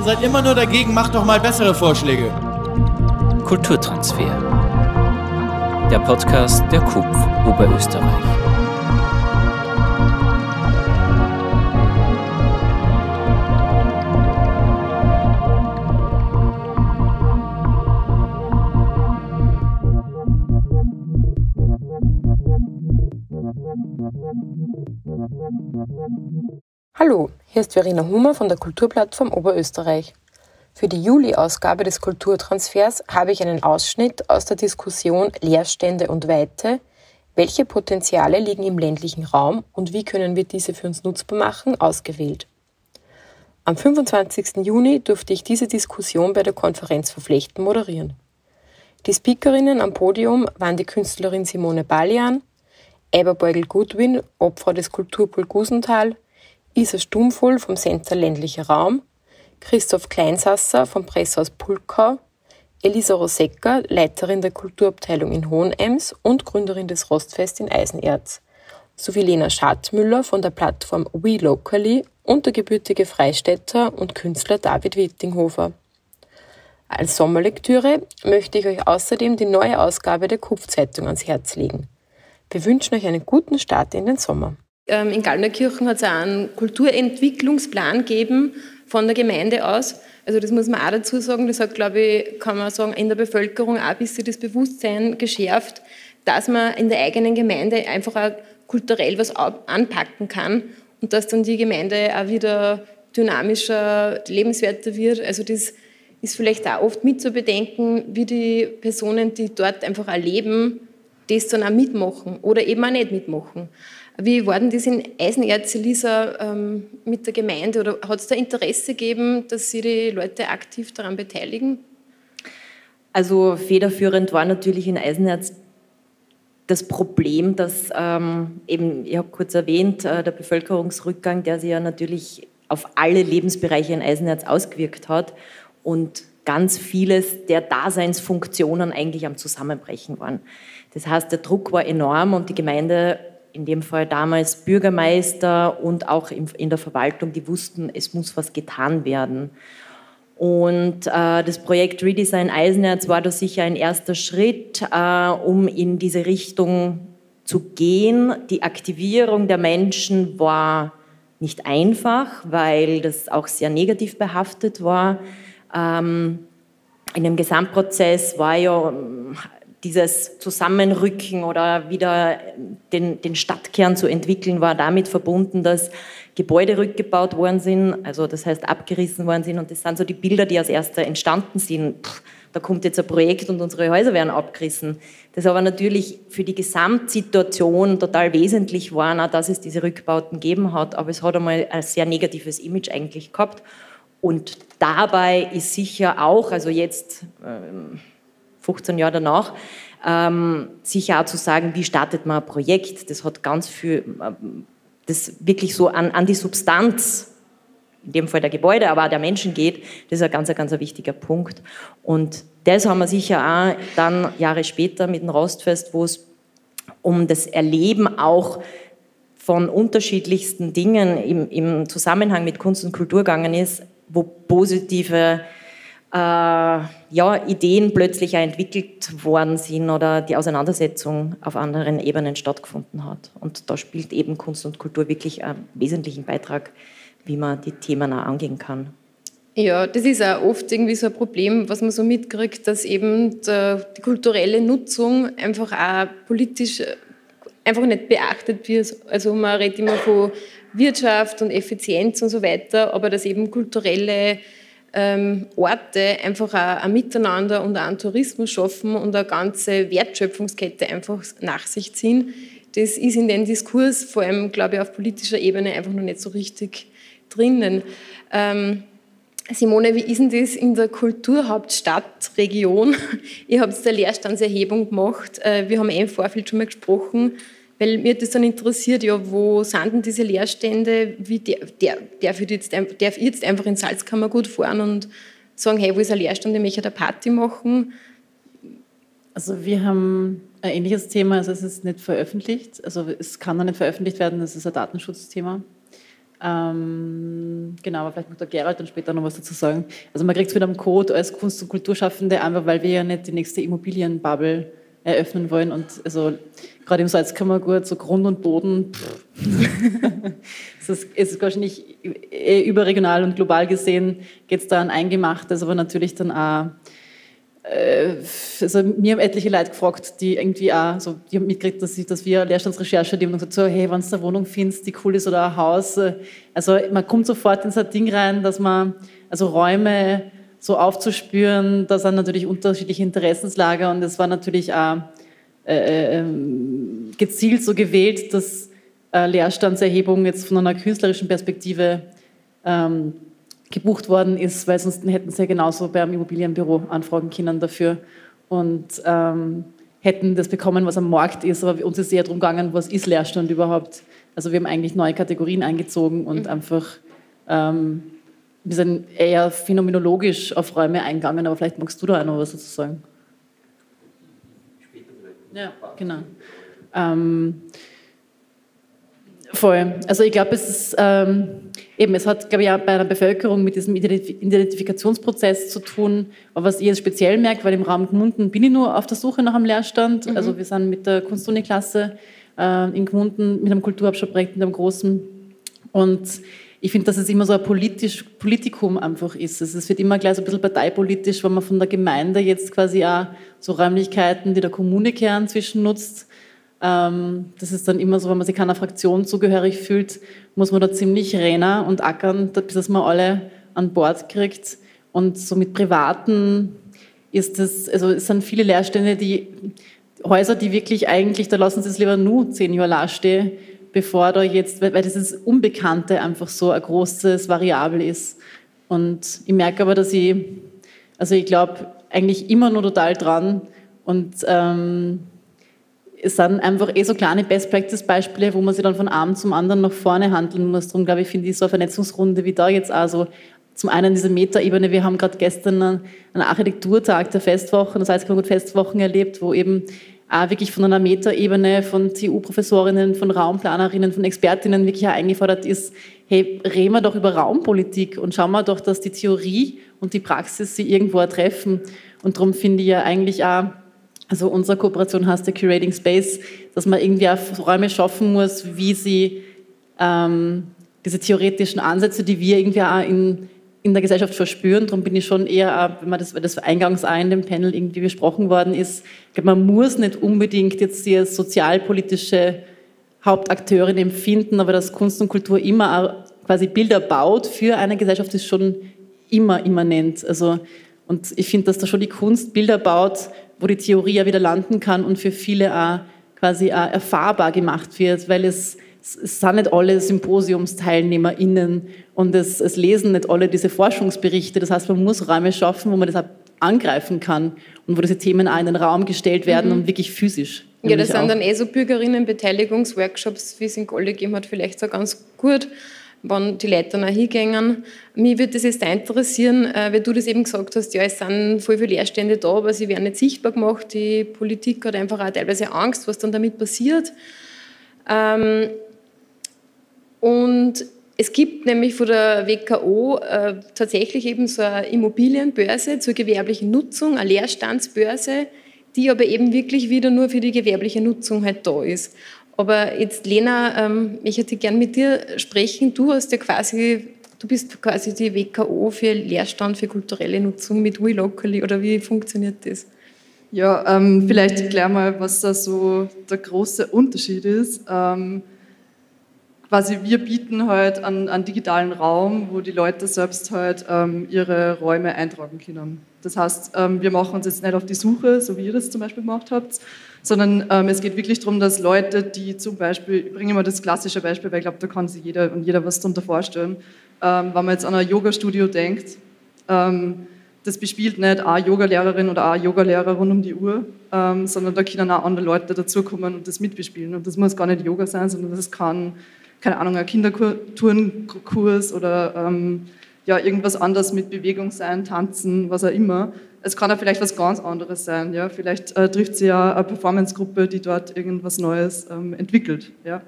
Ihr seid immer nur dagegen, macht doch mal bessere Vorschläge. Kulturtransfer. Der Podcast der KUPF Oberösterreich. Hier ist Verena Hummer von der Kulturplattform Oberösterreich. Für die Juli-Ausgabe des Kulturtransfers habe ich einen Ausschnitt aus der Diskussion Leerstände und Weite. Welche Potenziale liegen im ländlichen Raum und wie können wir diese für uns nutzbar machen, ausgewählt. Am 25. Juni durfte ich diese Diskussion bei der Konferenz Verflechten moderieren. Die Speakerinnen am Podium waren die Künstlerin Simone Balian, Eberbeugel-Gutwin, Opfer des Kulturpool Gusenthal, Isa Stumvoll vom Center Ländlicher Raum, Christoph Kleinsasser vom Presshaus Pulkau, Elisa Rosecker, Leiterin der Kulturabteilung in Hohenems und Gründerin des Rostfest in Eisenerz, sowie Lena Schadmüller von der Plattform We Locally und der gebürtige Freistädter und Künstler David Wittinghofer. Als Sommerlektüre möchte ich euch außerdem die neue Ausgabe der Kupfzeitung ans Herz legen. Wir wünschen euch einen guten Start in den Sommer. Ähm, in Gallnerkirchen hat es auch einen Kulturentwicklungsplan gegeben von der Gemeinde aus. Also das muss man auch dazu sagen. Das hat, glaube ich, kann man sagen, in der Bevölkerung auch ein bisschen das Bewusstsein geschärft, dass man in der eigenen Gemeinde einfach auch kulturell was anpacken kann und dass dann die Gemeinde auch wieder dynamischer, lebenswerter wird. Also das ist vielleicht auch oft mit zu bedenken, wie die Personen, die dort einfach auch leben, das dann auch mitmachen oder eben auch nicht mitmachen. Wie war denn das in Eisenerz, Elisa, ähm, mit der Gemeinde? Oder hat es da Interesse gegeben, dass sich die Leute aktiv daran beteiligen? Also federführend war natürlich in Eisenerz das Problem, dass ähm, eben, ich habe kurz erwähnt, äh, der Bevölkerungsrückgang, der sich ja natürlich auf alle Lebensbereiche in Eisenerz ausgewirkt hat und ganz vieles der Daseinsfunktionen eigentlich am Zusammenbrechen waren. Das heißt, der Druck war enorm und die Gemeinde in dem Fall damals Bürgermeister und auch in der Verwaltung, die wussten, es muss was getan werden. Und äh, das Projekt Redesign Eisenerz war da sicher ein erster Schritt, äh, um in diese Richtung zu gehen. Die Aktivierung der Menschen war nicht einfach, weil das auch sehr negativ behaftet war. Ähm, in dem Gesamtprozess war ja dieses Zusammenrücken oder wieder den, den Stadtkern zu entwickeln, war damit verbunden, dass Gebäude rückgebaut worden sind, also das heißt abgerissen worden sind. Und das sind so die Bilder, die als erster entstanden sind. Pff, da kommt jetzt ein Projekt und unsere Häuser werden abgerissen. Das aber natürlich für die Gesamtsituation total wesentlich war, dass es diese Rückbauten gegeben hat. Aber es hat einmal ein sehr negatives Image eigentlich gehabt. Und dabei ist sicher auch, also jetzt ähm, 15 Jahre danach, ähm, sicher auch zu sagen, wie startet man ein Projekt. Das hat ganz viel, ähm, das wirklich so an, an die Substanz, in dem Fall der Gebäude, aber auch der Menschen geht, das ist ein ganz, ein ganz wichtiger Punkt. Und das haben wir sicher auch dann Jahre später mit dem Rostfest, wo es um das Erleben auch von unterschiedlichsten Dingen im, im Zusammenhang mit Kunst und Kultur gegangen ist, wo positive äh, ja, Ideen plötzlich entwickelt worden sind oder die Auseinandersetzung auf anderen Ebenen stattgefunden hat. Und da spielt eben Kunst und Kultur wirklich einen wesentlichen Beitrag, wie man die Themen auch angehen kann. Ja, das ist auch oft irgendwie so ein Problem, was man so mitkriegt, dass eben die kulturelle Nutzung einfach auch politisch einfach nicht beachtet wird. Also man redet immer von Wirtschaft und Effizienz und so weiter, aber dass eben kulturelle ähm, Orte einfach ein Miteinander und auch einen Tourismus schaffen und eine ganze Wertschöpfungskette einfach nach sich ziehen. Das ist in dem Diskurs, vor allem, glaube ich, auf politischer Ebene einfach noch nicht so richtig drinnen. Ähm, Simone, wie ist denn das in der Kulturhauptstadtregion? Ihr habt eine Leerstandserhebung gemacht. Äh, wir haben eh im Vorfeld schon mal gesprochen. Weil mir das dann interessiert, ja, wo sind denn diese Leerstände? Wie der, der, darf, ich jetzt, darf ich jetzt einfach in Salzkammergut fahren und sagen, hey, wo ist ein Leerstand, ich möchte eine Party machen? Also wir haben ein ähnliches Thema, also es ist nicht veröffentlicht, also es kann noch nicht veröffentlicht werden, das ist ein Datenschutzthema. Ähm, genau, aber vielleicht mag der Gerald dann später noch was dazu sagen. Also man kriegt es mit einem Code als Kunst- und Kulturschaffende, einfach weil wir ja nicht die nächste Immobilienbubble eröffnen wollen. Und also gerade im Salzkammergut, so Grund und Boden, es ist, ist wahrscheinlich eh überregional und global gesehen, geht es da an Eingemachtes, aber natürlich dann auch äh, also mir haben etliche Leute gefragt, die irgendwie auch, so, die haben mitgekriegt, dass, ich, dass wir Leerstandsrecherche, die haben gesagt, so, hey, wenn du eine Wohnung findest, die cool ist oder ein Haus, äh, also man kommt sofort in so ein Ding rein, dass man, also Räume so aufzuspüren, da sind natürlich unterschiedliche Interessenslager und es war natürlich auch äh, äh, gezielt so gewählt, dass äh, Leerstandserhebung jetzt von einer künstlerischen Perspektive ähm, gebucht worden ist, weil sonst hätten sie ja genauso beim Immobilienbüro anfragen können dafür und ähm, hätten das bekommen, was am Markt ist. Aber uns ist eher darum gegangen, was ist Leerstand überhaupt. Also wir haben eigentlich neue Kategorien eingezogen und mhm. einfach, ähm, wir sind eher phänomenologisch auf Räume eingegangen, aber vielleicht magst du da auch noch was dazu sagen. Ja, genau. Ähm, voll. Also ich glaube, es ist ähm, eben, es hat, glaube ich, auch bei einer Bevölkerung mit diesem Identifikationsprozess zu tun, aber was ich jetzt speziell merke, weil im Raum Gmunden bin ich nur auf der Suche nach einem Lehrstand. Mhm. Also wir sind mit der Kunstuni-Klasse äh, in Gmunden mit einem Kulturabschlussprojekt, mit einem großen und ich finde, dass es immer so ein politisch, Politikum einfach ist. Also es wird immer gleich so ein bisschen parteipolitisch, wenn man von der Gemeinde jetzt quasi auch so Räumlichkeiten, die der Kommune kehren, zwischennutzt. Ähm, das ist dann immer so, wenn man sich keiner Fraktion zugehörig fühlt, muss man da ziemlich rennen und ackern, bis man alle an Bord kriegt. Und so mit Privaten ist das, also es sind viele Leerstände, die Häuser, die wirklich eigentlich, da lassen sie es lieber nur zehn Jahre stehen, bevor da jetzt, weil dieses Unbekannte einfach so ein großes Variabel ist. Und ich merke aber, dass ich, also ich glaube eigentlich immer nur total dran und ähm, es sind einfach eh so kleine Best-Practice-Beispiele, wo man sich dann von einem zum anderen nach vorne handeln muss. Darum glaube ich, finde ich so eine Vernetzungsrunde wie da jetzt auch so zum einen diese Metaebene, wir haben gerade gestern einen Architekturtag der Festwochen, das heißt Festwochen erlebt, wo eben wirklich von einer Metaebene von TU-Professorinnen, von Raumplanerinnen, von Expertinnen wirklich eingefordert ist, hey, reden wir doch über Raumpolitik und schauen wir doch, dass die Theorie und die Praxis sie irgendwo treffen. Und darum finde ich ja eigentlich auch, also unsere Kooperation heißt der Curating Space, dass man irgendwie auch Räume schaffen muss, wie sie ähm, diese theoretischen Ansätze, die wir irgendwie auch in in der Gesellschaft verspüren. Darum bin ich schon eher, wenn man das, das eingangs auch in dem Panel irgendwie besprochen worden ist, man muss nicht unbedingt jetzt die sozialpolitische Hauptakteurin empfinden, aber dass Kunst und Kultur immer quasi Bilder baut für eine Gesellschaft, ist schon immer immanent. Also, und ich finde, dass da schon die Kunst Bilder baut, wo die Theorie ja wieder landen kann und für viele auch quasi auch erfahrbar gemacht wird, weil es es sind nicht alle SymposiumsteilnehmerInnen und es, es, lesen nicht alle diese Forschungsberichte. Das heißt, man muss Räume schaffen, wo man das auch angreifen kann und wo diese Themen auch in den Raum gestellt werden mhm. und wirklich physisch. Ja, das sind auch. dann eh so Bürgerinnenbeteiligungsworkshops, wie es in Golle gegeben hat, vielleicht so ganz gut, wenn die Leute dann auch hingehen. Mich würde das jetzt interessieren, äh, weil du das eben gesagt hast, ja, es sind voll viele Leerstände da, aber sie werden nicht sichtbar gemacht. Die Politik hat einfach auch teilweise Angst, was dann damit passiert. Ähm, und es gibt nämlich von der WKO äh, tatsächlich eben so eine Immobilienbörse zur gewerblichen Nutzung, eine Leerstandsbörse, die aber eben wirklich wieder nur für die gewerbliche Nutzung halt da ist. Aber jetzt, Lena, ähm, ich hätte gern mit dir sprechen. Du hast ja quasi, du bist quasi die WKO für Leerstand für kulturelle Nutzung mit WeLocally oder wie funktioniert das? Ja, ähm, vielleicht erklär mal, was da so der große Unterschied ist. Ähm, quasi wir bieten halt einen, einen, digitalen Raum, wo die Leute selbst halt ähm, ihre Räume eintragen können. Das heißt, ähm, wir machen uns jetzt nicht auf die Suche, so wie ihr das zum Beispiel gemacht habt, sondern ähm, es geht wirklich darum, dass Leute, die zum Beispiel, ich bringe immer das klassische Beispiel, weil ich glaube, da kann sich jeder und jeder was darunter vorstellen, ähm, wenn man jetzt an ein Yoga-Studio denkt, ähm, das bespielt nicht eine Yogalehrerin oder ein Yogalehrer rund um die Uhr, ähm, sondern da können auch andere Leute dazukommen und das mitbespielen. Und das muss gar nicht Yoga sein, sondern das kann keine Ahnung, ein Kinderturnkurs oder ähm, ja, irgendwas anderes mit Bewegung sein, tanzen, was auch immer. Es kann auch vielleicht was ganz anderes sein. Ja? Vielleicht äh, trifft sie ja eine Performancegruppe, die dort irgendwas Neues ähm, entwickelt. Ja?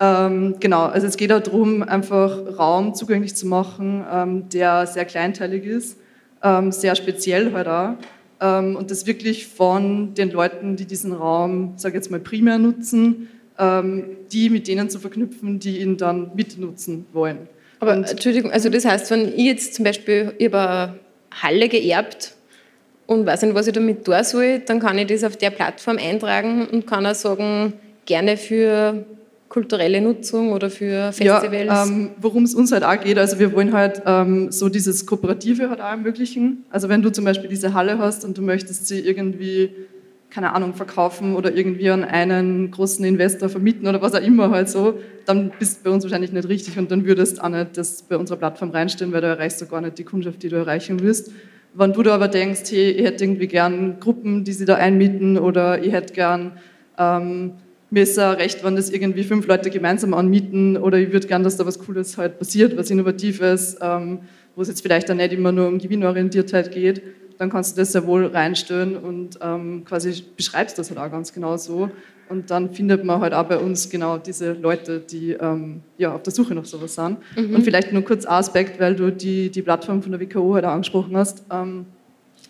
Ähm, genau, also es geht auch darum, einfach Raum zugänglich zu machen, ähm, der sehr kleinteilig ist, ähm, sehr speziell halt auch. Ähm, und das wirklich von den Leuten, die diesen Raum, sage jetzt mal, primär nutzen, die mit denen zu verknüpfen, die ihn dann mitnutzen wollen. Aber und, Entschuldigung, also das heißt, wenn ich jetzt zum Beispiel über Halle geerbt und weiß nicht, was ich damit tun soll, dann kann ich das auf der Plattform eintragen und kann auch sagen, gerne für kulturelle Nutzung oder für Festivals? Ja, ähm, worum es uns halt auch geht, also wir wollen halt ähm, so dieses Kooperative halt auch ermöglichen. Also wenn du zum Beispiel diese Halle hast und du möchtest sie irgendwie, keine Ahnung, verkaufen oder irgendwie an einen großen Investor vermieten oder was auch immer halt so, dann bist du bei uns wahrscheinlich nicht richtig und dann würdest auch nicht das bei unserer Plattform reinstellen, weil du erreichst du gar nicht die Kundschaft, die du erreichen willst. Wenn du da aber denkst, hey, ich hätte irgendwie gern Gruppen, die sie da einmieten oder ich hätte gern ähm, mir ist auch recht, wenn das irgendwie fünf Leute gemeinsam anmieten oder ich würde gern, dass da was Cooles halt passiert, was Innovatives, ähm, wo es jetzt vielleicht dann nicht immer nur um Gewinnorientiertheit geht, dann kannst du das sehr wohl reinstellen und ähm, quasi beschreibst das halt auch ganz genau so. Und dann findet man halt auch bei uns genau diese Leute, die ähm, ja, auf der Suche nach sowas sind. Mhm. Und vielleicht nur kurz Aspekt, weil du die, die Plattform von der WKO halt auch angesprochen hast. Ähm,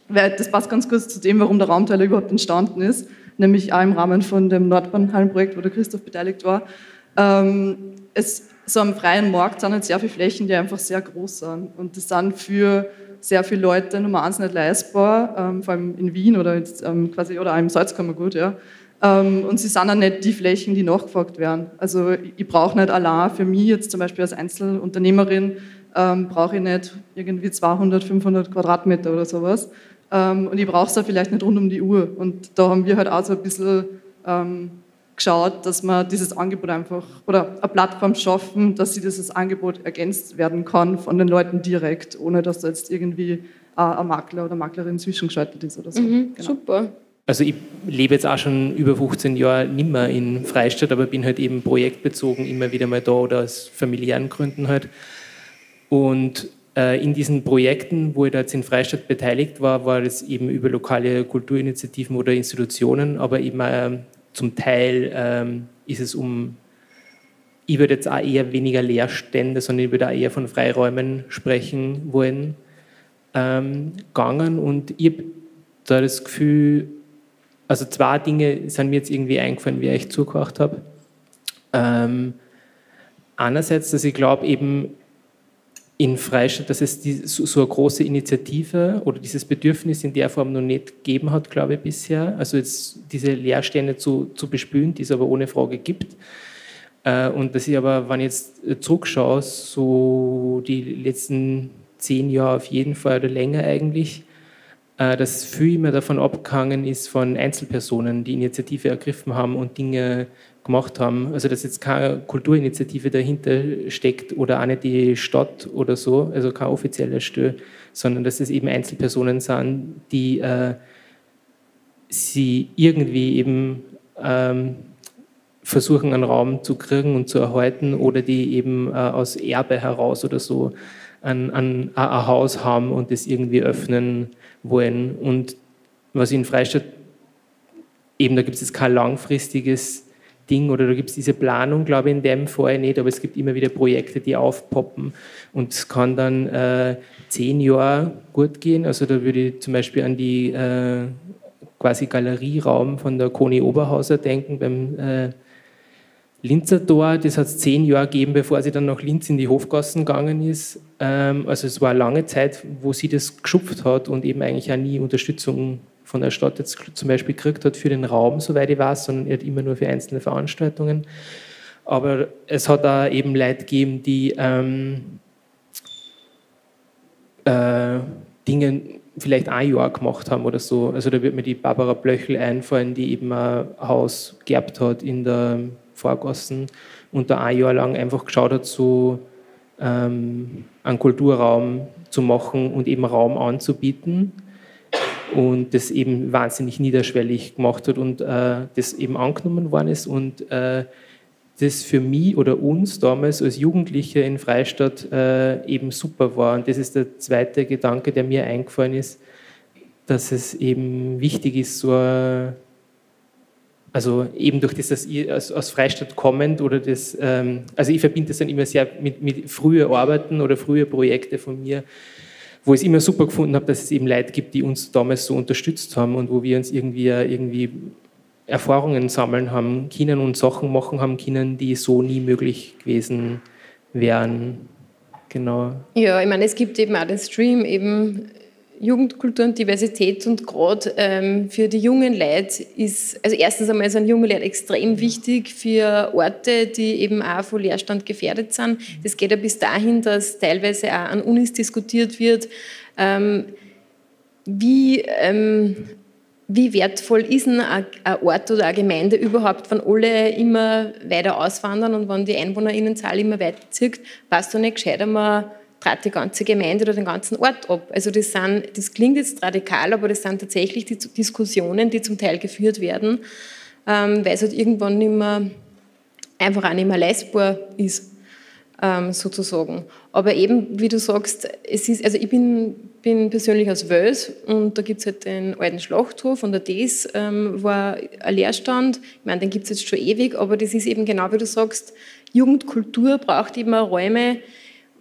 das passt ganz kurz zu dem, warum der Raumteiler überhaupt entstanden ist nämlich auch im Rahmen von dem Nordbahnhallenprojekt, wo der Christoph beteiligt war. Ähm, es, so am freien Markt sind halt sehr viele Flächen, die einfach sehr groß sind. Und das sind für sehr viele Leute Nummer eins nicht leistbar, ähm, vor allem in Wien oder, jetzt, ähm, quasi, oder auch im Salzkammergut. Ja. Ähm, und sie sind auch nicht die Flächen, die nachgefragt werden. Also ich, ich brauche nicht allein für mich jetzt zum Beispiel als Einzelunternehmerin, ähm, brauche ich nicht irgendwie 200, 500 Quadratmeter oder sowas, ähm, und ich brauche es auch vielleicht nicht rund um die Uhr. Und da haben wir halt auch so ein bisschen ähm, geschaut, dass man dieses Angebot einfach oder eine Plattform schaffen, dass sie dieses Angebot ergänzt werden kann von den Leuten direkt, ohne dass da jetzt irgendwie ein Makler oder Maklerin zwischengeschaltet ist oder so. Mhm, genau. Super. Also ich lebe jetzt auch schon über 15 Jahre nimmer in Freistadt, aber bin halt eben projektbezogen immer wieder mal da oder aus familiären Gründen halt. Und äh, in diesen Projekten, wo ich da jetzt in Freistadt beteiligt war, war es eben über lokale Kulturinitiativen oder Institutionen, aber eben äh, zum Teil ähm, ist es um, ich würde jetzt auch eher weniger Leerstände, sondern ich würde auch eher von Freiräumen sprechen wollen, ähm, gegangen und ich habe da das Gefühl, also zwei Dinge sind mir jetzt irgendwie eingefallen, wie ich zugehört habe. Ähm, einerseits, dass ich glaube, eben in Freistadt, dass es die, so, eine große Initiative oder dieses Bedürfnis in der Form noch nicht gegeben hat, glaube ich, bisher. Also jetzt diese Leerstände zu, zu bespülen, die es aber ohne Frage gibt. Äh, und dass ich aber, wenn ich jetzt zurückschaue, so die letzten zehn Jahre auf jeden Fall oder länger eigentlich, äh, dass viel mehr davon abgehangen ist von Einzelpersonen, die Initiative ergriffen haben und Dinge gemacht haben. Also dass jetzt keine Kulturinitiative dahinter steckt oder auch nicht die Stadt oder so, also kein offizieller Stelle, sondern dass es eben Einzelpersonen sind, die äh, sie irgendwie eben ähm, versuchen, einen Raum zu kriegen und zu erhalten oder die eben äh, aus Erbe heraus oder so ein, ein, ein Haus haben und das irgendwie öffnen wollen. Und was in Freistadt eben, da gibt es jetzt kein langfristiges Ding oder da gibt es diese Planung, glaube ich, in dem Fall nicht, aber es gibt immer wieder Projekte, die aufpoppen und es kann dann äh, zehn Jahre gut gehen. Also da würde ich zum Beispiel an die äh, quasi Galerieraum von der Koni Oberhauser denken beim äh, Linzer Tor. Das hat es zehn Jahre gegeben, bevor sie dann nach Linz in die Hofgassen gegangen ist. Ähm, also es war eine lange Zeit, wo sie das geschupft hat und eben eigentlich auch nie Unterstützung von der Stadt jetzt zum Beispiel gekriegt hat für den Raum, soweit ich weiß, sondern er hat immer nur für einzelne Veranstaltungen. Aber es hat da eben Leute gegeben, die ähm, äh, Dinge vielleicht ein Jahr gemacht haben oder so. Also da wird mir die Barbara Blöchel einfallen, die eben ein Haus geerbt hat in der Vorgassen und da ein Jahr lang einfach geschaut hat, so ähm, einen Kulturraum zu machen und eben Raum anzubieten und das eben wahnsinnig niederschwellig gemacht hat und äh, das eben angenommen worden ist und äh, das für mich oder uns damals als Jugendliche in Freistadt äh, eben super war. Und das ist der zweite Gedanke, der mir eingefallen ist, dass es eben wichtig ist, so eine also eben durch das, dass ich aus, aus Freistadt kommend oder das, ähm, also ich verbinde das dann immer sehr mit, mit frühe Arbeiten oder frühe Projekte von mir, wo ich es immer super gefunden habe, dass es eben Leute gibt, die uns damals so unterstützt haben und wo wir uns irgendwie, irgendwie Erfahrungen sammeln haben können und Sachen machen haben können, die so nie möglich gewesen wären. Genau. Ja, ich meine, es gibt eben auch den Stream, eben Jugendkultur und Diversität und gerade ähm, für die jungen Leute ist, also erstens einmal sind junge Leute extrem wichtig für Orte, die eben auch von Leerstand gefährdet sind. Das geht ja bis dahin, dass teilweise auch an Unis diskutiert wird, ähm, wie, ähm, wie wertvoll ist ein, ein Ort oder eine Gemeinde überhaupt, wenn alle immer weiter auswandern und wenn die EinwohnerInnenzahl immer weiter zirkt, passt du nicht gescheiter mal trat die ganze Gemeinde oder den ganzen Ort ab. Also das, sind, das klingt jetzt radikal, aber das sind tatsächlich die Diskussionen, die zum Teil geführt werden, ähm, weil es halt irgendwann nicht mehr, einfach auch nicht mehr leistbar ist, ähm, sozusagen. Aber eben, wie du sagst, es ist, also ich bin, bin persönlich aus Wels und da gibt es halt den alten Schlachthof und der Des ähm, war ein Leerstand. Ich meine, den gibt es jetzt schon ewig, aber das ist eben genau, wie du sagst, Jugendkultur braucht auch Räume,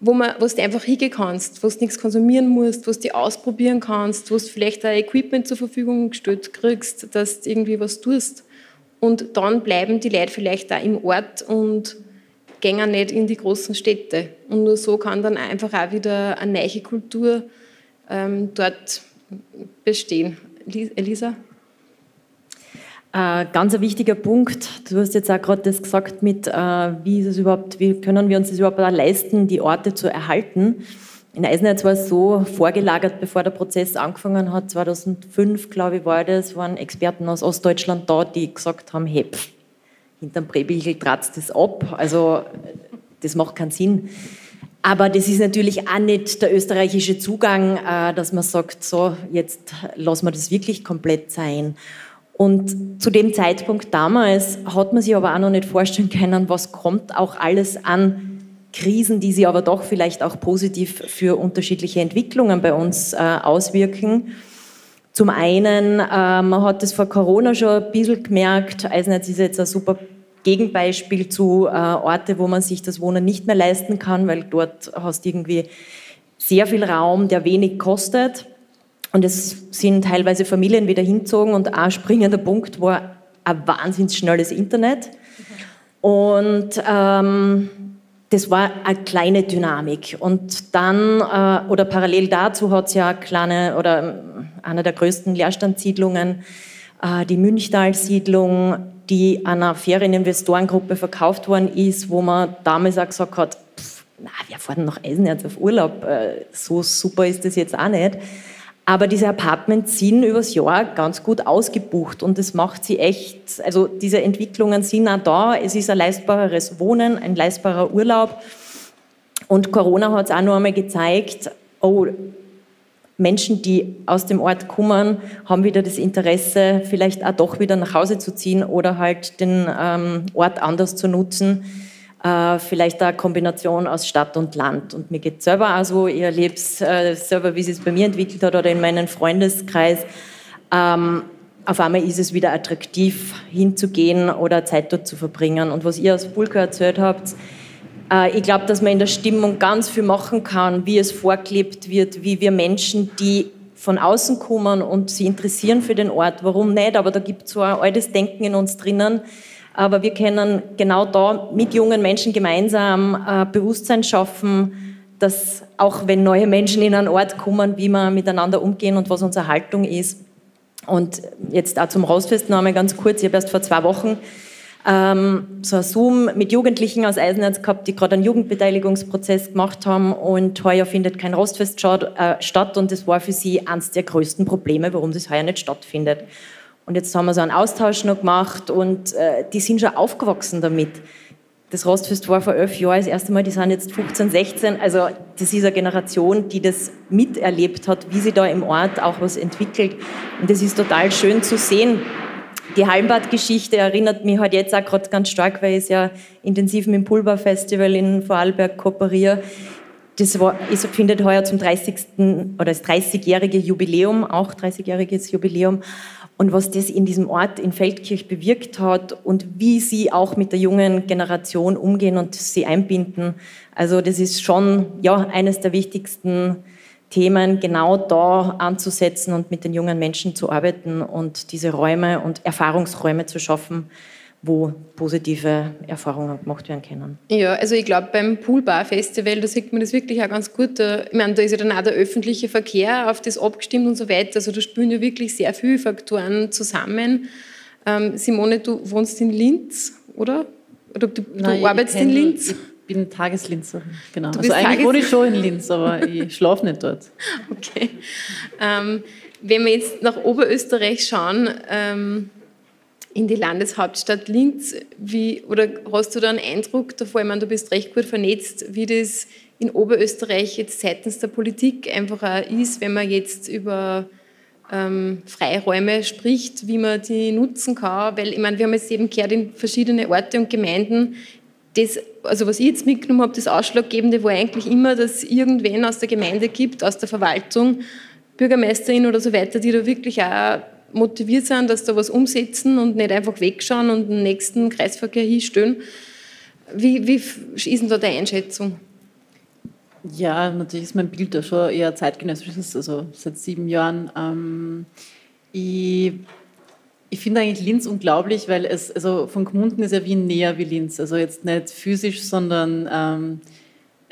wo, man, wo du einfach hingehen kannst, wo du nichts konsumieren musst, wo du die ausprobieren kannst, wo du vielleicht ein Equipment zur Verfügung gestellt kriegst, dass du irgendwie was tust. Und dann bleiben die Leute vielleicht da im Ort und gehen nicht in die großen Städte. Und nur so kann dann einfach auch wieder eine neue Kultur ähm, dort bestehen. Elisa? Äh, ganz ein wichtiger Punkt, du hast jetzt auch gerade das gesagt mit, äh, wie ist es überhaupt, wie können wir uns das überhaupt leisten, die Orte zu erhalten. In Eisenerz war es so vorgelagert, bevor der Prozess angefangen hat, 2005, glaube ich, war das, waren Experten aus Ostdeutschland da, die gesagt haben, hey, pff, hinterm Präbichel tratzt das ab, also das macht keinen Sinn. Aber das ist natürlich auch nicht der österreichische Zugang, äh, dass man sagt, so, jetzt lassen wir das wirklich komplett sein. Und zu dem Zeitpunkt damals hat man sich aber auch noch nicht vorstellen können, was kommt auch alles an Krisen, die sich aber doch vielleicht auch positiv für unterschiedliche Entwicklungen bei uns äh, auswirken. Zum einen, äh, man hat es vor Corona schon ein bisschen gemerkt, Eisenherz ist jetzt ein super Gegenbeispiel zu äh, Orte, wo man sich das Wohnen nicht mehr leisten kann, weil dort hast du irgendwie sehr viel Raum, der wenig kostet. Und es sind teilweise Familien wieder hinzogen und ein springender Punkt war ein wahnsinnig schnelles Internet. Und ähm, das war eine kleine Dynamik. Und dann, äh, oder parallel dazu hat es ja kleine, oder ähm, eine der größten Leerstandssiedlungen, äh, die Münchtal-Siedlung, die einer Ferieninvestorengruppe verkauft worden ist, wo man damals auch gesagt hat, pff, na, wir fahren nach Eisenerz auf Urlaub, äh, so super ist das jetzt auch nicht. Aber diese Apartments sind übers Jahr ganz gut ausgebucht und das macht sie echt, also diese Entwicklungen sind auch da. Es ist ein leistbareres Wohnen, ein leistbarer Urlaub. Und Corona hat es auch noch einmal gezeigt, oh, Menschen, die aus dem Ort kommen, haben wieder das Interesse, vielleicht auch doch wieder nach Hause zu ziehen oder halt den ähm, Ort anders zu nutzen äh, vielleicht eine Kombination aus Stadt und Land. Und mir geht es selber auch so, ich erlebe es äh, selber, wie es bei mir entwickelt hat oder in meinem Freundeskreis. Ähm, auf einmal ist es wieder attraktiv, hinzugehen oder Zeit dort zu verbringen. Und was ihr aus Bulka erzählt habt, äh, ich glaube, dass man in der Stimmung ganz viel machen kann, wie es vorgelebt wird, wie wir Menschen, die von außen kommen und sie interessieren für den Ort, warum nicht, aber da gibt es so ein altes Denken in uns drinnen, aber wir können genau da mit jungen Menschen gemeinsam äh, Bewusstsein schaffen, dass auch wenn neue Menschen in einen Ort kommen, wie wir miteinander umgehen und was unsere Haltung ist. Und jetzt auch zum Rostfest noch einmal ganz kurz. Ich habe erst vor zwei Wochen ähm, so ein Zoom mit Jugendlichen aus Eisenerz gehabt, die gerade einen Jugendbeteiligungsprozess gemacht haben und heuer findet kein Rostfest äh, statt und das war für sie eines der größten Probleme, warum das heuer nicht stattfindet. Und jetzt haben wir so einen Austausch noch gemacht und äh, die sind schon aufgewachsen damit. Das Rostfest war vor elf Jahren das erste Mal, die sind jetzt 15, 16. Also das ist eine Generation, die das miterlebt hat, wie sie da im Ort auch was entwickelt. Und das ist total schön zu sehen. Die Hallenbad-Geschichte erinnert mich halt jetzt auch gerade ganz stark, weil ich ja intensiv mit dem Pulver-Festival in Vorarlberg kooperiere. Das war, es findet heuer zum 30. oder das 30-jährige Jubiläum, auch 30-jähriges Jubiläum. Und was das in diesem Ort in Feldkirch bewirkt hat und wie sie auch mit der jungen Generation umgehen und sie einbinden. Also das ist schon ja, eines der wichtigsten Themen, genau da anzusetzen und mit den jungen Menschen zu arbeiten und diese Räume und Erfahrungsräume zu schaffen, wo positive Erfahrungen gemacht werden können. Ja, also ich glaube, beim Poolbar-Festival, da sieht man das wirklich auch ganz gut. Ich meine, da ist ja dann auch der öffentliche Verkehr auf das abgestimmt und so weiter. Also da spielen ja wirklich sehr viele Faktoren zusammen. Ähm, Simone, du wohnst in Linz, oder? Oder du, Nein, du arbeitest in Linz? Ich bin Tageslinzerin, genau. Du Also bist eigentlich Tages- wohne ich schon in Linz, aber ich schlafe nicht dort. Okay. Ähm, wenn wir jetzt nach Oberösterreich schauen, ähm, in die Landeshauptstadt Linz, wie, oder hast du da einen Eindruck davor, ich meine, du bist recht gut vernetzt, wie das in Oberösterreich jetzt seitens der Politik einfach auch ist, wenn man jetzt über ähm, Freiräume spricht, wie man die nutzen kann, weil ich meine, wir haben jetzt eben gehört in verschiedene Orte und Gemeinden, das, also was ich jetzt mitgenommen habe, das Ausschlaggebende war eigentlich immer, dass es irgendwen aus der Gemeinde gibt, aus der Verwaltung, Bürgermeisterin oder so weiter, die da wirklich auch motiviert sind, dass da was umsetzen und nicht einfach wegschauen und den nächsten Kreisverkehr hinstellen. Wie, wie ist denn da deine Einschätzung? Ja, natürlich ist mein Bild da schon eher zeitgenössisches, also seit sieben Jahren. Ähm, ich ich finde eigentlich Linz unglaublich, weil es, also von Gmunden ist ja Wien näher wie Linz. Also jetzt nicht physisch, sondern ähm,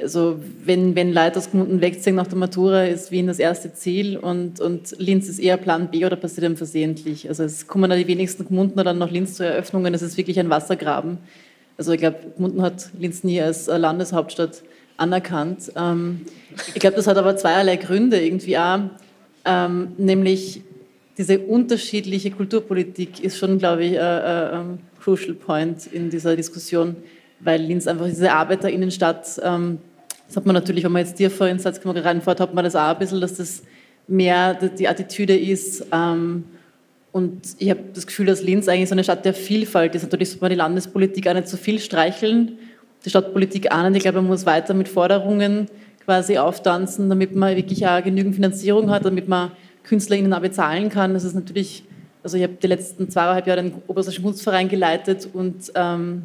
also wenn, wenn Leute aus Gmunden wegziehen nach der Matura, ist Wien das erste Ziel und, und Linz ist eher Plan B oder passiert dann versehentlich. Also es kommen die wenigsten Gmunden dann nach Linz zu Eröffnungen. Es ist wirklich ein Wassergraben. Also ich glaube, Gmunden hat Linz nie als äh, Landeshauptstadt anerkannt. Ähm, ich glaube, das hat aber zweierlei Gründe irgendwie auch, ähm, nämlich diese unterschiedliche Kulturpolitik ist schon, glaube ich, ein crucial point in dieser Diskussion, weil Linz einfach diese Arbeiterinnenstadt, ähm, das hat man natürlich, wenn man jetzt dir vorhin Salzkammer reinfährt, hat man das auch ein bisschen, dass das mehr die Attitüde ist. Ähm, und ich habe das Gefühl, dass Linz eigentlich so eine Stadt der Vielfalt ist. Natürlich sollte man die Landespolitik auch nicht so viel streicheln, die Stadtpolitik nicht. Ich glaube, man muss weiter mit Forderungen quasi auftanzen, damit man wirklich auch genügend Finanzierung hat, damit man KünstlerInnen auch bezahlen kann. Das ist natürlich, also ich habe die letzten zweieinhalb Jahre den Oberösterreichischen Kunstverein geleitet und ähm,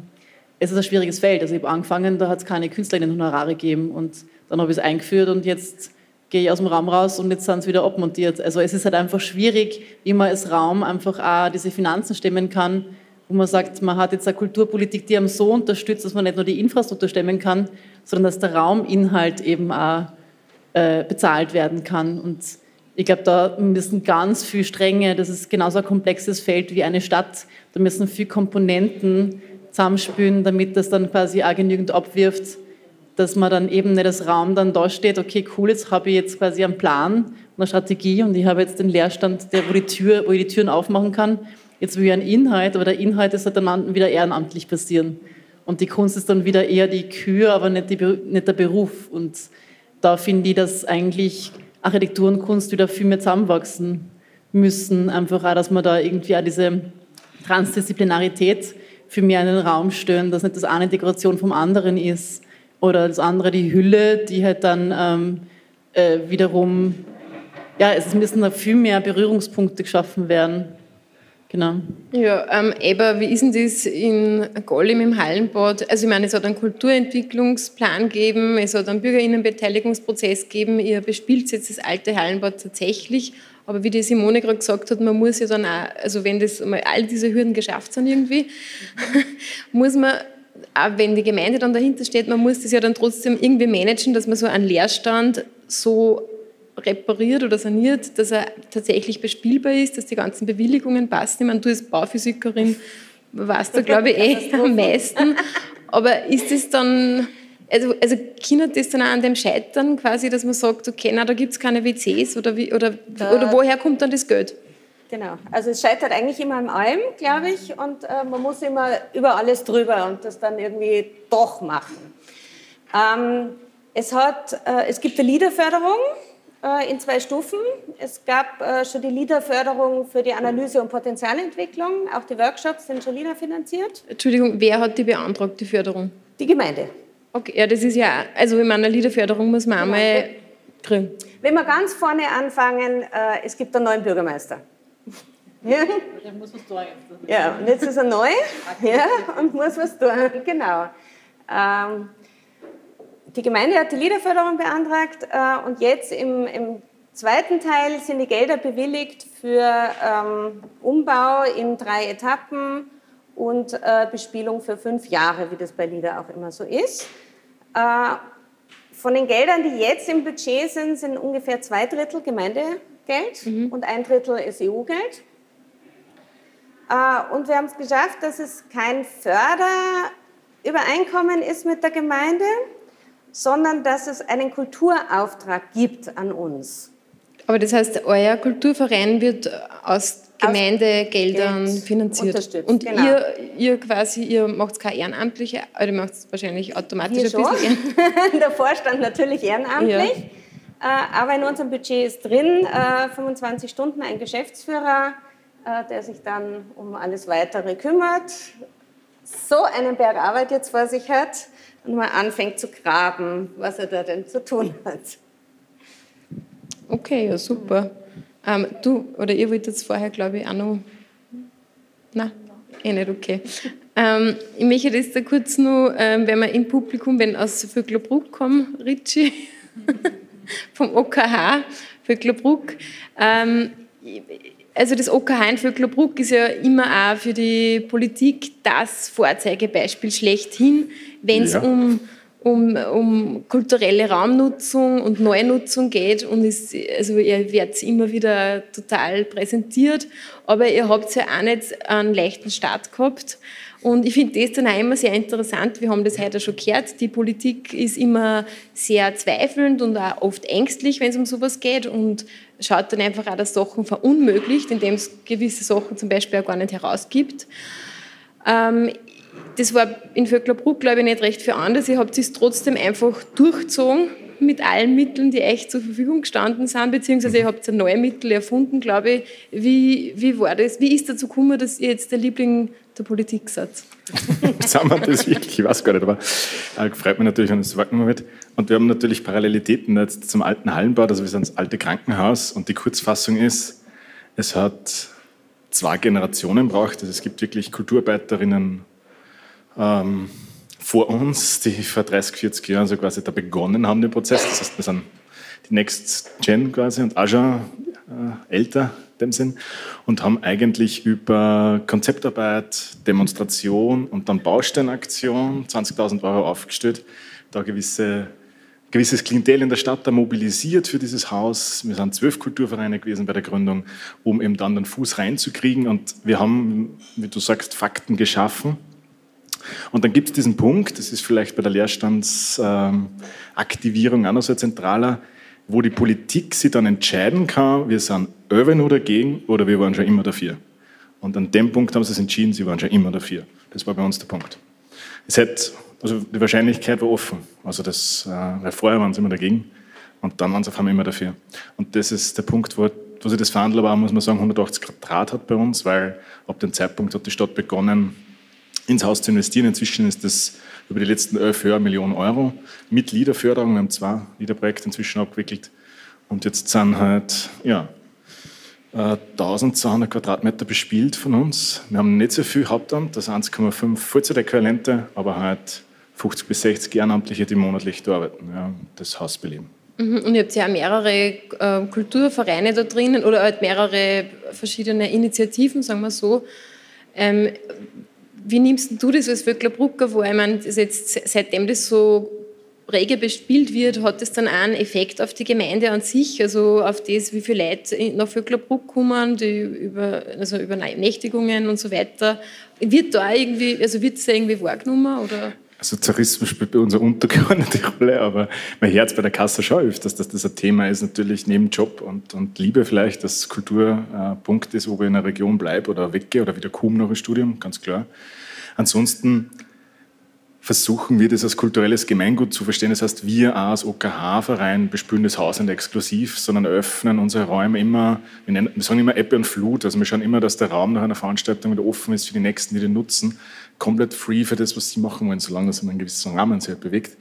es ist ein schwieriges Feld. Also ich habe angefangen, da hat es keine KünstlerInnen-Honorare gegeben und dann habe ich es eingeführt und jetzt gehe ich aus dem Raum raus und jetzt sind es wieder abmontiert. Also es ist halt einfach schwierig, wie man als Raum einfach auch diese Finanzen stemmen kann, wo man sagt, man hat jetzt eine Kulturpolitik, die einem so unterstützt, dass man nicht nur die Infrastruktur stemmen kann, sondern dass der Rauminhalt eben auch äh, bezahlt werden kann. Und ich glaube, da müssen ganz viel Stränge, das ist genauso ein komplexes Feld wie eine Stadt, da müssen viele Komponenten zusammenspülen, damit das dann quasi auch genügend abwirft, dass man dann eben nicht als Raum dann da steht, okay, cool, jetzt habe ich jetzt quasi einen Plan eine Strategie und ich habe jetzt den Leerstand, der, wo, die Tür, wo ich die Türen aufmachen kann. Jetzt will ich einen Inhalt, aber der Inhalt ist halt dann wieder ehrenamtlich passieren. Und die Kunst ist dann wieder eher die Kür, aber nicht, die, nicht der Beruf. Und da finde ich, dass eigentlich Architektur und Kunst wieder viel mehr zusammenwachsen müssen. Einfach auch, dass man da irgendwie auch diese Transdisziplinarität für mehr in den Raum stellen, dass nicht das eine Dekoration vom anderen ist oder das andere die Hülle, die halt dann ähm, äh, wiederum, ja, es müssen da viel mehr Berührungspunkte geschaffen werden. Genau. Ja, ähm, Eber, wie ist denn das in Gollim im Hallenbad? Also ich meine, es hat einen Kulturentwicklungsplan gegeben, es hat einen Bürgerinnenbeteiligungsprozess gegeben, ihr bespielt jetzt das alte Hallenbad tatsächlich, aber wie die Simone gerade gesagt hat, man muss ja dann auch, also wenn das all diese Hürden geschafft sind irgendwie, muss man, auch wenn die Gemeinde dann dahinter steht, man muss das ja dann trotzdem irgendwie managen, dass man so einen Leerstand so repariert oder saniert, dass er tatsächlich bespielbar ist, dass die ganzen Bewilligungen passen. Ich meine, du als Bauphysikerin weißt da, glaube ich, eh am meisten. Aber ist das dann, also, also kann das dann auch an dem scheitern, quasi, dass man sagt, okay, na, da gibt es keine WCs oder, wie, oder, oder woher kommt dann das Geld? Genau, also es scheitert eigentlich immer an allem, glaube ich, und äh, man muss immer über alles drüber und das dann irgendwie doch machen. Ähm, es, hat, äh, es gibt eine Liederförderung äh, in zwei Stufen. Es gab äh, schon die LIDA-Förderung für die Analyse und Potenzialentwicklung. Auch die Workshops sind schon LIDA-finanziert. Entschuldigung, wer hat die beantragt, die Förderung? Die Gemeinde. Okay, ja, das ist ja, also in meiner LIDA-Förderung muss man einmal kriegen. Wenn wir ganz vorne anfangen, äh, es gibt einen neuen Bürgermeister. Ja. muss was tun. Ja, und jetzt ist er neu ja, und muss was tun. Genau. Ähm, die Gemeinde hat die Liederförderung beantragt äh, und jetzt im, im, zweiten Teil sind die Gelder bewilligt für ähm, Umbau in drei Etappen und äh, Bespielung für fünf Jahre, wie das bei Lieder auch immer so ist. Äh, von den Geldern, die jetzt im Budget sind, sind ungefähr zwei Drittel Gemeindegeld mhm. und ein Drittel ist EU-Geld. Äh, und wir haben es geschafft, dass es kein Förderübereinkommen ist mit der Gemeinde, sondern dass es einen Kulturauftrag gibt an uns. Aber das heißt, euer Kulturverein wird aus Gemeindegeldern finanziert. Unterstützt, und genau. ihr, ihr quasi, ihr macht keine ehrenamtliche, oder macht es wahrscheinlich automatisch Wir ein bisschen Der Vorstand natürlich ehrenamtlich. Ja. Äh, aber in unserem Budget ist drin 25 äh, Stunden ein Geschäftsführer, äh, der sich dann um alles Weitere kümmert, so einen Berg Arbeit jetzt vor sich hat und mal anfängt zu graben, was er da denn zu tun hat. Okay, ja super. Ähm, du, oder ihr wollt jetzt vorher, glaube ich, auch noch. Nein, eh nicht, okay. Ähm, ich möchte das da kurz noch, ähm, wenn wir im Publikum, wenn aus Vöcklerbruck kommen, Ritchie, vom OKH, Vöcklerbruck. Ähm, also das OKH in Vöcklerbruck ist ja immer auch für die Politik das Vorzeigebeispiel schlechthin, wenn es ja. um um, um kulturelle Raumnutzung und Neunutzung geht und ist, also ihr werdet immer wieder total präsentiert, aber ihr habt ja auch nicht einen leichten Start gehabt. Und ich finde das dann auch immer sehr interessant. Wir haben das heute schon gehört. Die Politik ist immer sehr zweifelnd und auch oft ängstlich, wenn es um sowas geht und schaut dann einfach auch, dass Sachen verunmöglicht, indem es gewisse Sachen zum Beispiel auch gar nicht herausgibt. Ähm, das war in Vöcklerbruck, glaube ich, nicht recht für anders. Ihr habt es trotzdem einfach durchgezogen mit allen Mitteln, die euch zur Verfügung gestanden sind, beziehungsweise ihr habt neue Mittel erfunden, glaube ich. Wie, wie war das? Wie ist dazu gekommen, dass ihr jetzt der Liebling der Politik seid? Sind wir das wirklich? Ich weiß gar nicht, aber äh, freut mich natürlich, wenn es wahrgenommen wird. Und wir haben natürlich Parallelitäten jetzt zum alten Hallenbau, also wir sind das alte Krankenhaus und die Kurzfassung ist, es hat zwei Generationen braucht. Also es gibt wirklich Kulturarbeiterinnen ähm, vor uns, die vor 30, 40 Jahren so quasi da begonnen haben, den Prozess. Das heißt, wir sind die Next Gen quasi und auch äh, älter in dem Sinn und haben eigentlich über Konzeptarbeit, Demonstration und dann Bausteinaktion 20.000 Euro aufgestellt, da gewisse gewisses Klientel in der Stadt da mobilisiert für dieses Haus. Wir sind zwölf Kulturvereine gewesen bei der Gründung, um eben dann den Fuß reinzukriegen. Und wir haben, wie du sagst, Fakten geschaffen und dann gibt es diesen Punkt, das ist vielleicht bei der Leerstandsaktivierung ähm, so ein zentraler, wo die Politik sich dann entscheiden kann, wir sind über nur dagegen oder wir waren schon immer dafür. Und an dem Punkt haben sie es entschieden, sie waren schon immer dafür. Das war bei uns der Punkt. Es hätte, also die Wahrscheinlichkeit war offen. Also das, äh, vorher waren sie immer dagegen und dann waren sie auf einmal immer dafür. Und das ist der Punkt, wo, wo sich das verhandelt war, muss man sagen, 180 Grad hat bei uns, weil ab dem Zeitpunkt hat die Stadt begonnen, ins Haus zu investieren. Inzwischen ist das über die letzten elf Jahre Millionen Euro mit Liederförderung. Wir haben zwei Liederprojekte inzwischen abgewickelt. Und jetzt sind halt, ja, 1200 äh, Quadratmeter bespielt von uns. Wir haben nicht so viel Hauptamt, das 1,5 Vollzeitäquivalente, aber halt 50 bis 60 Ehrenamtliche, die monatlich da arbeiten, ja, das Haus beleben. Mhm, und ihr habt ja mehrere äh, Kulturvereine da drinnen oder halt mehrere verschiedene Initiativen, sagen wir so. Ähm, wie nimmst du das als Vöcklerbrucker wahr? Ich meine, jetzt, seitdem das so rege bespielt wird, hat das dann auch einen Effekt auf die Gemeinde an sich, also auf das, wie viele Leute nach Vöcklerbruck kommen, die über, also über Nächtigungen und so weiter. Wird da irgendwie, also wird es irgendwie wahrgenommen? Oder? Tourismus spielt bei uns eine untergeordnete Rolle, aber mein Herz bei der Kasse schon öfters, dass das ein Thema ist, natürlich neben Job und, und Liebe vielleicht, dass Kultur ein Punkt ist, ob ich in einer Region bleibe oder weggehe oder wieder komme nach dem Studium, ganz klar. Ansonsten versuchen wir das als kulturelles Gemeingut zu verstehen. Das heißt, wir als OKH-Verein bespülen das Haus nicht exklusiv, sondern öffnen unsere Räume immer, wir, nennen, wir sagen immer Ebbe und Flut, also wir schauen immer, dass der Raum nach einer Veranstaltung wieder offen ist für die Nächsten, die den nutzen, komplett free für das, was sie machen wollen, solange das in einem gewissen Rahmen sich halt bewegt.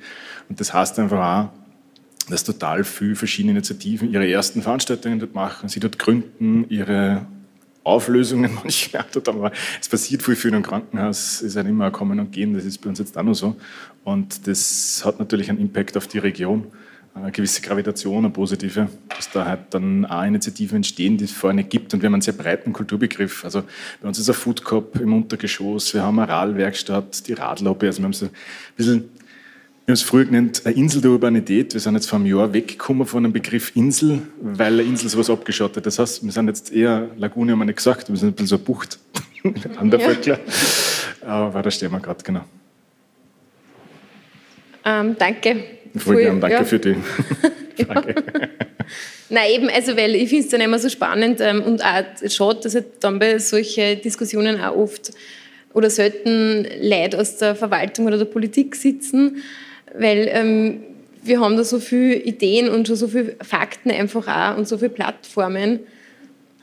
Und das heißt einfach auch, dass total viele verschiedene Initiativen ihre ersten Veranstaltungen dort machen, sie dort gründen, ihre Auflösungen manchmal. Aber es passiert viel, viel im Krankenhaus, ist halt immer ein Kommen und Gehen, das ist bei uns jetzt auch noch so. Und das hat natürlich einen Impact auf die Region, eine gewisse Gravitation, eine positive, dass da halt dann auch Initiativen entstehen, die es nicht gibt. Und wir haben einen sehr breiten Kulturbegriff. Also bei uns ist ein Food Cup im Untergeschoss, wir haben eine Radlwerkstatt, die Radlobby, also wir haben so ein bisschen wir haben es früher genannt, eine Insel der Urbanität. Wir sind jetzt vor einem Jahr weggekommen von dem Begriff Insel, weil eine Insel sowas abgeschottet. Das heißt, wir sind jetzt eher, Lagune haben wir nicht gesagt, wir sind ein bisschen so eine Bucht an der Völkler. Aber da stehen wir gerade, genau. Ähm, danke. Voll gern, danke ja. für die Frage. Nein, eben, also weil ich finde es dann immer so spannend ähm, und auch schade, dass halt dann bei solchen Diskussionen auch oft oder selten Leute aus der Verwaltung oder der Politik sitzen, weil ähm, wir haben da so viele Ideen und schon so viele Fakten einfach auch und so viele Plattformen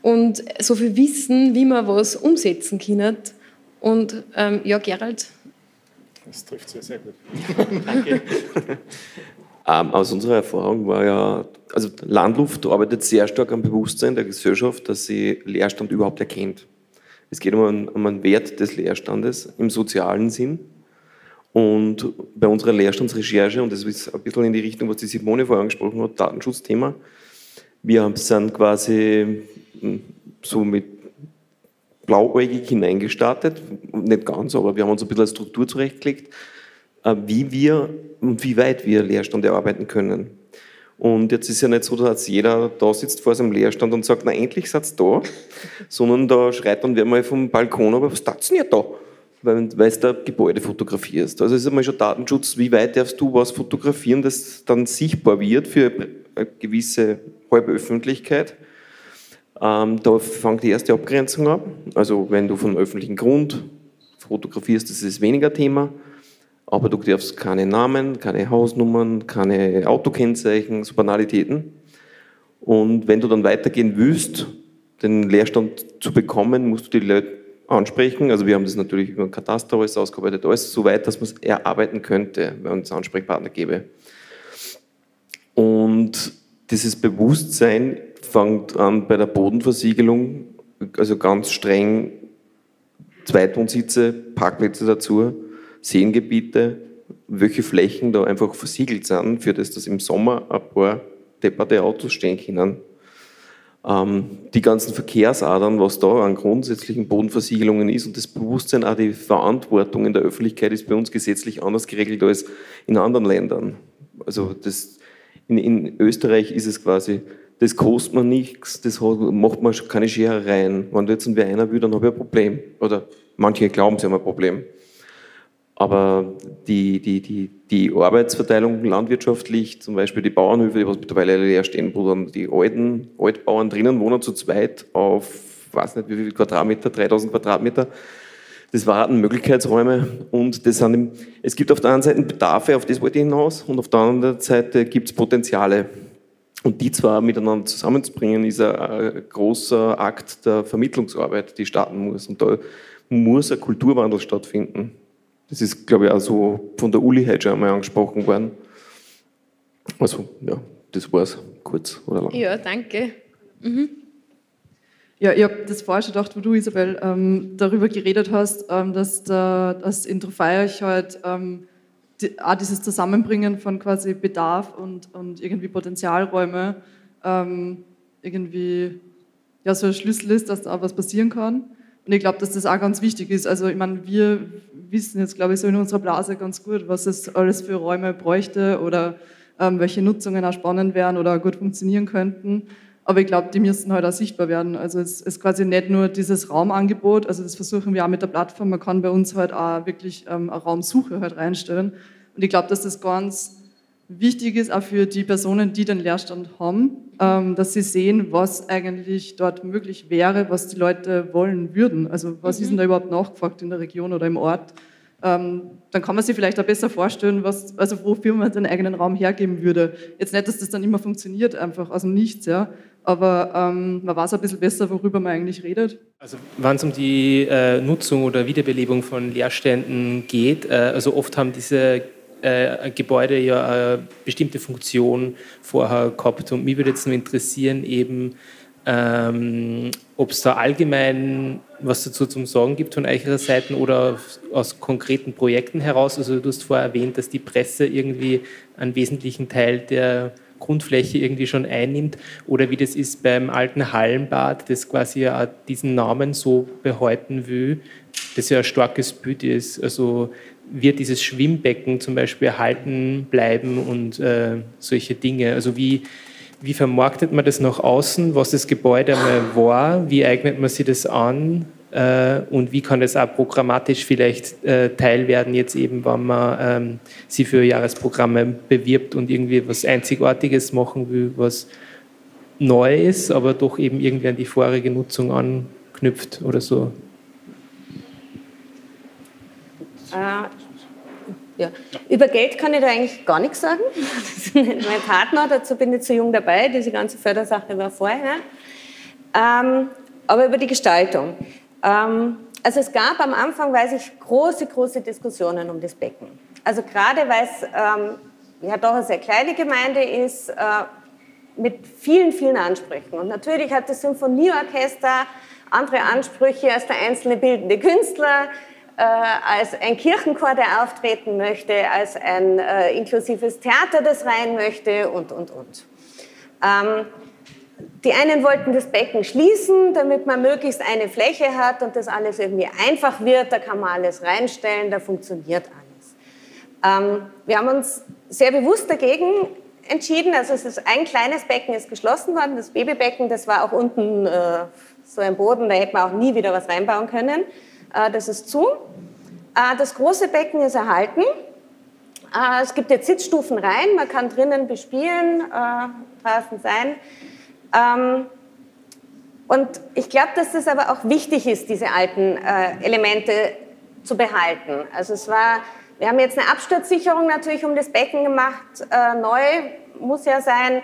und so viel Wissen, wie man was umsetzen kann. Und ähm, ja, Gerald. Das trifft sehr, sehr gut. Danke. ähm, aus unserer Erfahrung war ja, also Landluft arbeitet sehr stark am Bewusstsein der Gesellschaft, dass sie Leerstand überhaupt erkennt. Es geht um einen, um einen Wert des Leerstandes im sozialen Sinn und bei unserer Leerstandsrecherche, und das ist ein bisschen in die Richtung, was die Simone vorher angesprochen hat, Datenschutzthema, wir sind quasi hm, so mit blauäugig hineingestartet, nicht ganz, aber wir haben uns ein bisschen eine Struktur zurechtgelegt, äh, wie wir und wie weit wir Leerstand erarbeiten können. Und jetzt ist ja nicht so, dass jeder da sitzt vor seinem Leerstand und sagt, na endlich seid da, sondern da schreit dann wer mal vom Balkon, aber was tat's denn ja da? Weil, du Gebäude fotografierst. Also es ist einmal schon Datenschutz, wie weit darfst du was fotografieren, das dann sichtbar wird für eine gewisse Halböffentlichkeit. Ähm, da fängt die erste Abgrenzung ab. Also wenn du vom öffentlichen Grund fotografierst, das ist weniger Thema. Aber du darfst keine Namen, keine Hausnummern, keine Autokennzeichen, so Banalitäten. Und wenn du dann weitergehen willst, den Leerstand zu bekommen, musst du die Leute ansprechen. Also wir haben das natürlich über ein Kataster alles ausgearbeitet, alles so weit, dass man es erarbeiten könnte, wenn es Ansprechpartner gäbe. Und dieses Bewusstsein fängt an bei der Bodenversiegelung, also ganz streng Zweitwohnsitze, Parkplätze dazu, Seengebiete, welche Flächen da einfach versiegelt sind, für das dass im Sommer ein paar depperte Autos stehen können die ganzen Verkehrsadern, was da an grundsätzlichen Bodenversiegelungen ist und das Bewusstsein, auch die Verantwortung in der Öffentlichkeit ist bei uns gesetzlich anders geregelt als in anderen Ländern. Also das, in, in Österreich ist es quasi, das kostet man nichts, das macht man keine Scherereien. Wenn du jetzt ein einer will, dann habe ich ein Problem. Oder manche glauben, sie haben ein Problem. Aber die, die, die, die Arbeitsverteilung landwirtschaftlich, zum Beispiel die Bauernhöfe, die was mittlerweile leer stehen, wo dann die alten Altbauern drinnen wohnen zu zweit auf, weiß nicht wie viel Quadratmeter, 3000 Quadratmeter, das waren Möglichkeitsräume und das sind, es gibt auf der einen Seite Bedarfe, auf das wollte ich hinaus, und auf der anderen Seite gibt es Potenziale. Und die zwar miteinander zusammenzubringen, ist ein großer Akt der Vermittlungsarbeit, die starten muss. Und da muss ein Kulturwandel stattfinden. Das ist, glaube ich, auch so von der Uli heute schon einmal angesprochen worden. Also, ja, das war es, kurz oder lang. Ja, danke. Mhm. Ja, ich habe das vorher schon gedacht, wo du, Isabel, ähm, darüber geredet hast, ähm, dass, der, dass in Trofeiach halt ähm, die, auch dieses Zusammenbringen von quasi Bedarf und, und irgendwie Potenzialräume ähm, irgendwie ja, so ein Schlüssel ist, dass da auch was passieren kann. Und ich glaube, dass das auch ganz wichtig ist. Also ich meine, wir wissen jetzt, glaube ich, so in unserer Blase ganz gut, was es alles für Räume bräuchte oder ähm, welche Nutzungen auch spannend wären oder gut funktionieren könnten. Aber ich glaube, die müssten halt auch sichtbar werden. Also es ist quasi nicht nur dieses Raumangebot, also das versuchen wir auch mit der Plattform, man kann bei uns halt auch wirklich ähm, eine Raumsuche halt reinstellen. Und ich glaube, dass das ganz wichtig ist auch für die Personen, die den Leerstand haben, ähm, dass sie sehen, was eigentlich dort möglich wäre, was die Leute wollen würden. Also was mhm. ist denn da überhaupt nachgefragt in der Region oder im Ort? Ähm, dann kann man sich vielleicht auch besser vorstellen, was, also wofür man den eigenen Raum hergeben würde. Jetzt nicht, dass das dann immer funktioniert, einfach aus dem Nichts, ja. Aber ähm, man weiß ein bisschen besser, worüber man eigentlich redet. Also wenn es um die äh, Nutzung oder Wiederbelebung von Leerständen geht, äh, also oft haben diese äh, Gebäude ja eine bestimmte Funktion vorher gehabt. Und mich würde jetzt nur interessieren, eben Ähm, Ob es da allgemein was dazu zum Sagen gibt von eurer Seite oder aus konkreten Projekten heraus? Also du hast vorher erwähnt, dass die Presse irgendwie einen wesentlichen Teil der Grundfläche irgendwie schon einnimmt oder wie das ist beim alten Hallenbad, das quasi ja diesen Namen so behalten will, das ja ein starkes Bild ist. Also wird dieses Schwimmbecken zum Beispiel erhalten bleiben und äh, solche Dinge. Also wie, wie vermarktet man das nach außen, was das Gebäude einmal war, wie eignet man sich das an äh, und wie kann das auch programmatisch vielleicht äh, Teil werden, jetzt eben, wenn man ähm, sie für Jahresprogramme bewirbt und irgendwie was Einzigartiges machen will, was neu ist, aber doch eben irgendwie an die vorherige Nutzung anknüpft oder so. Äh, ja. Über Geld kann ich da eigentlich gar nichts sagen. Das ist mein Partner, dazu bin ich zu jung dabei. Diese ganze Fördersache war vorher. Ähm, aber über die Gestaltung. Ähm, also es gab am Anfang, weiß ich, große, große Diskussionen um das Becken. Also gerade weil es ähm, ja doch eine sehr kleine Gemeinde ist, äh, mit vielen, vielen Ansprüchen. Und natürlich hat das Symphonieorchester andere Ansprüche als der einzelne bildende Künstler äh, als ein Kirchenchor, der auftreten möchte, als ein äh, inklusives Theater, das rein möchte und, und, und. Ähm, die einen wollten das Becken schließen, damit man möglichst eine Fläche hat und das alles irgendwie einfach wird, da kann man alles reinstellen, da funktioniert alles. Ähm, wir haben uns sehr bewusst dagegen entschieden, also es ist ein kleines Becken ist geschlossen worden, das Babybecken, das war auch unten äh, so ein Boden, da hätte man auch nie wieder was reinbauen können. Äh, das ist zu. Äh, das große Becken ist erhalten. Äh, es gibt jetzt Sitzstufen rein, man kann drinnen bespielen, draußen sein. Ähm, und ich glaube, dass das aber auch wichtig ist, diese alten Elemente zu behalten. Also es war, wir haben jetzt eine Absturzsicherung natürlich um das Becken gemacht, neu muss ja sein,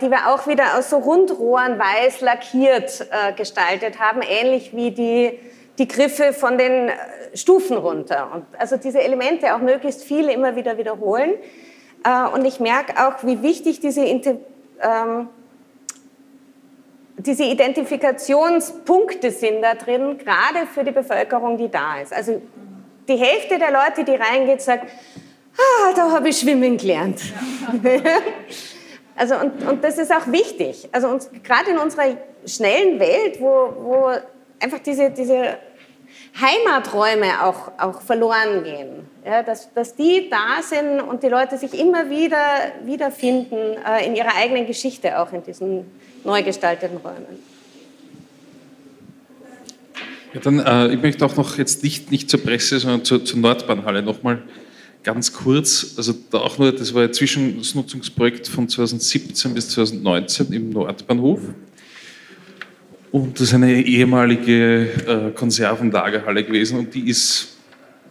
die wir auch wieder aus so Rundrohren weiß lackiert gestaltet haben, ähnlich wie die die Griffe von den äh, Stufen runter. Und also diese Elemente auch möglichst viele immer wieder wiederholen. Äh, und ich merke auch, wie wichtig diese, ähm, diese Identifikationspunkte sind da drin, gerade für die Bevölkerung, die da ist. Also die Hälfte der Leute, die reingeht, sagt, ah, da habe ich schwimmen gelernt. Also und, und das ist auch wichtig. Also uns, gerade in unserer schnellen Welt, wo, wo einfach diese, diese Heimaträume auch, auch verloren gehen. Ja, dass, dass die da sind und die Leute sich immer wieder wiederfinden äh, in ihrer eigenen Geschichte, auch in diesen neu gestalteten Räumen. Ja, dann, äh, ich möchte auch noch jetzt nicht, nicht zur Presse, sondern zur, zur Nordbahnhalle nochmal ganz kurz. Also da auch nur, das war ein Zwischennutzungsprojekt von 2017 bis 2019 im Nordbahnhof. Und das ist eine ehemalige äh, Konservenlagerhalle gewesen und die ist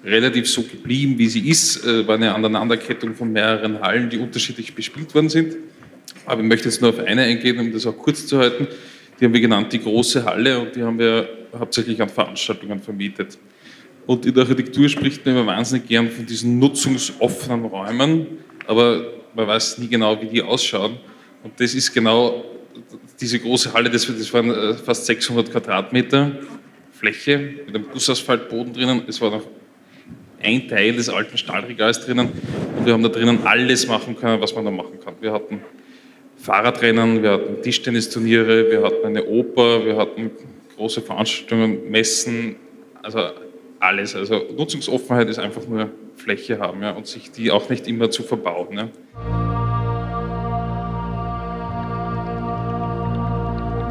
relativ so geblieben, wie sie ist. Äh, war eine Aneinanderkettung von mehreren Hallen, die unterschiedlich bespielt worden sind. Aber ich möchte jetzt nur auf eine eingehen, um das auch kurz zu halten. Die haben wir genannt die große Halle und die haben wir hauptsächlich an Veranstaltungen vermietet. Und in der Architektur spricht man immer wahnsinnig gern von diesen nutzungsoffenen Räumen, aber man weiß nie genau, wie die ausschauen. Und das ist genau diese große Halle, das, das waren äh, fast 600 Quadratmeter Fläche mit einem Gussasphaltboden drinnen. Es war noch ein Teil des alten Stahlregals drinnen und wir haben da drinnen alles machen können, was man da machen kann. Wir hatten Fahrradrennen, wir hatten Tischtennisturniere, wir hatten eine Oper, wir hatten große Veranstaltungen, Messen, also alles. Also Nutzungsoffenheit ist einfach nur Fläche haben ja, und sich die auch nicht immer zu verbauen. Ja.